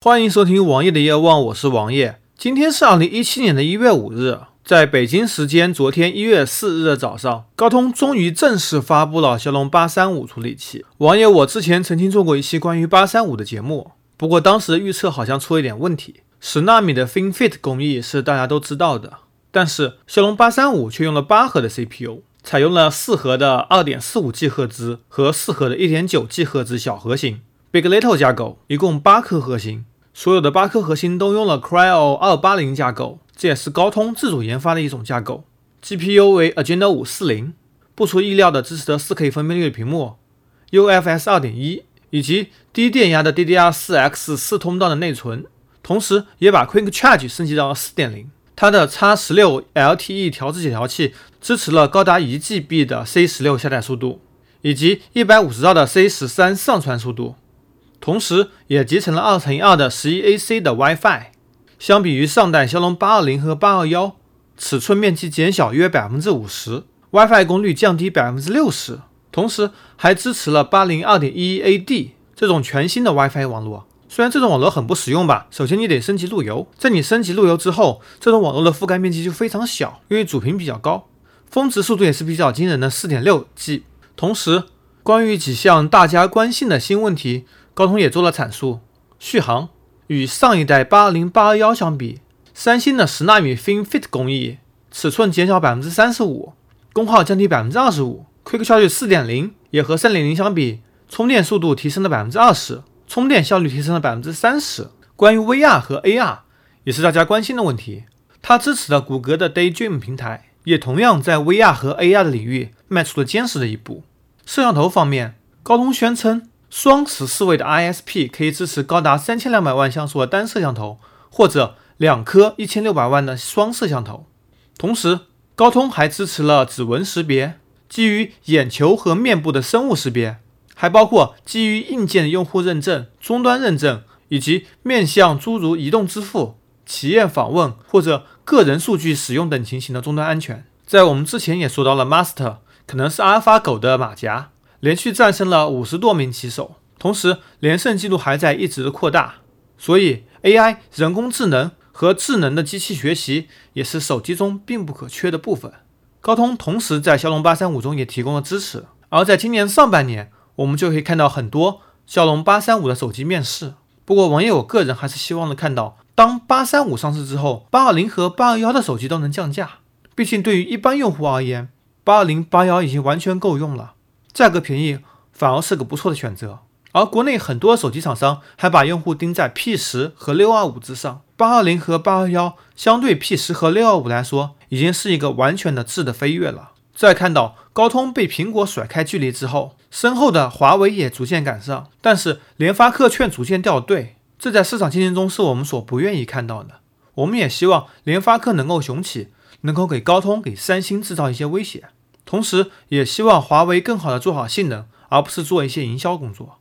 欢迎收听王爷的夜望，我是王爷。今天是二零一七年的一月五日，在北京时间昨天一月四日的早上，高通终于正式发布了骁龙八三五处理器。王爷，我之前曾经做过一期关于八三五的节目，不过当时预测好像出了一点问题。十纳米的 FinFET 工艺是大家都知道的，但是骁龙八三五却用了八核的 CPU，采用了四核的二点四五 G 赫兹和四核的一点九 G 赫兹小核心。Big Little 架构一共八颗核心，所有的八颗核心都用了 Cryo 二八零架构，这也是高通自主研发的一种架构。GPU 为 Adreno 五四零，不出意料的支持了 4K 分辨率的屏幕，UFS 二点一，以及低电压的 DDR 四 X 四通道的内存，同时也把 Quick Charge 升级到了四点零。它的 X 十六 LTE 调制解调器支持了高达一 GB 的 C 十六下载速度，以及一百五十兆的 C 十三上传速度。同时，也集成了二乘以二的十一 AC 的 WiFi。相比于上代骁龙八二零和八二幺，尺寸面积减小约百分之五十，WiFi 功率降低百分之六十，同时还支持了八零二点一 AD 这种全新的 WiFi 网络。虽然这种网络很不实用吧，首先你得升级路由，在你升级路由之后，这种网络的覆盖面积就非常小，因为主频比较高，峰值速度也是比较惊人的四点六 G。同时，关于几项大家关心的新问题。高通也做了阐述，续航与上一代八零、八幺相比，三星的十纳米 FinFET 工艺，尺寸减小百分之三十五，功耗降低百分之二十五，Quick Charge 四点零也和三点零相比，充电速度提升了百分之二十，充电效率提升了百分之三十。关于 VR 和 AR 也是大家关心的问题，它支持的谷歌的 Daydream 平台，也同样在 VR 和 AR 的领域迈出了坚实的一步。摄像头方面，高通宣称。双十四位的 ISP 可以支持高达三千两百万像素的单摄像头，或者两颗一千六百万的双摄像头。同时，高通还支持了指纹识别、基于眼球和面部的生物识别，还包括基于硬件的用户认证、终端认证，以及面向诸如移动支付、企业访问或者个人数据使用等情形的终端安全。在我们之前也说到了，Master 可能是阿尔法狗的马甲。连续战胜了五十多名棋手，同时连胜记录还在一直的扩大。所以，AI 人工智能和智能的机器学习也是手机中并不可缺的部分。高通同时在骁龙八三五中也提供了支持。而在今年上半年，我们就可以看到很多骁龙八三五的手机面世。不过，网友个人还是希望能看到，当八三五上市之后，八二零和八二幺的手机都能降价。毕竟，对于一般用户而言，八二零、八幺已经完全够用了。价格便宜反而是个不错的选择，而国内很多手机厂商还把用户盯在 P 十和六二五之上，八二零和八二幺相对 P 十和六二五来说，已经是一个完全的质的飞跃了。在看到高通被苹果甩开距离之后，身后的华为也逐渐赶上，但是联发科却逐渐掉队，这在市场竞争中是我们所不愿意看到的。我们也希望联发科能够雄起，能够给高通、给三星制造一些威胁。同时，也希望华为更好的做好性能，而不是做一些营销工作。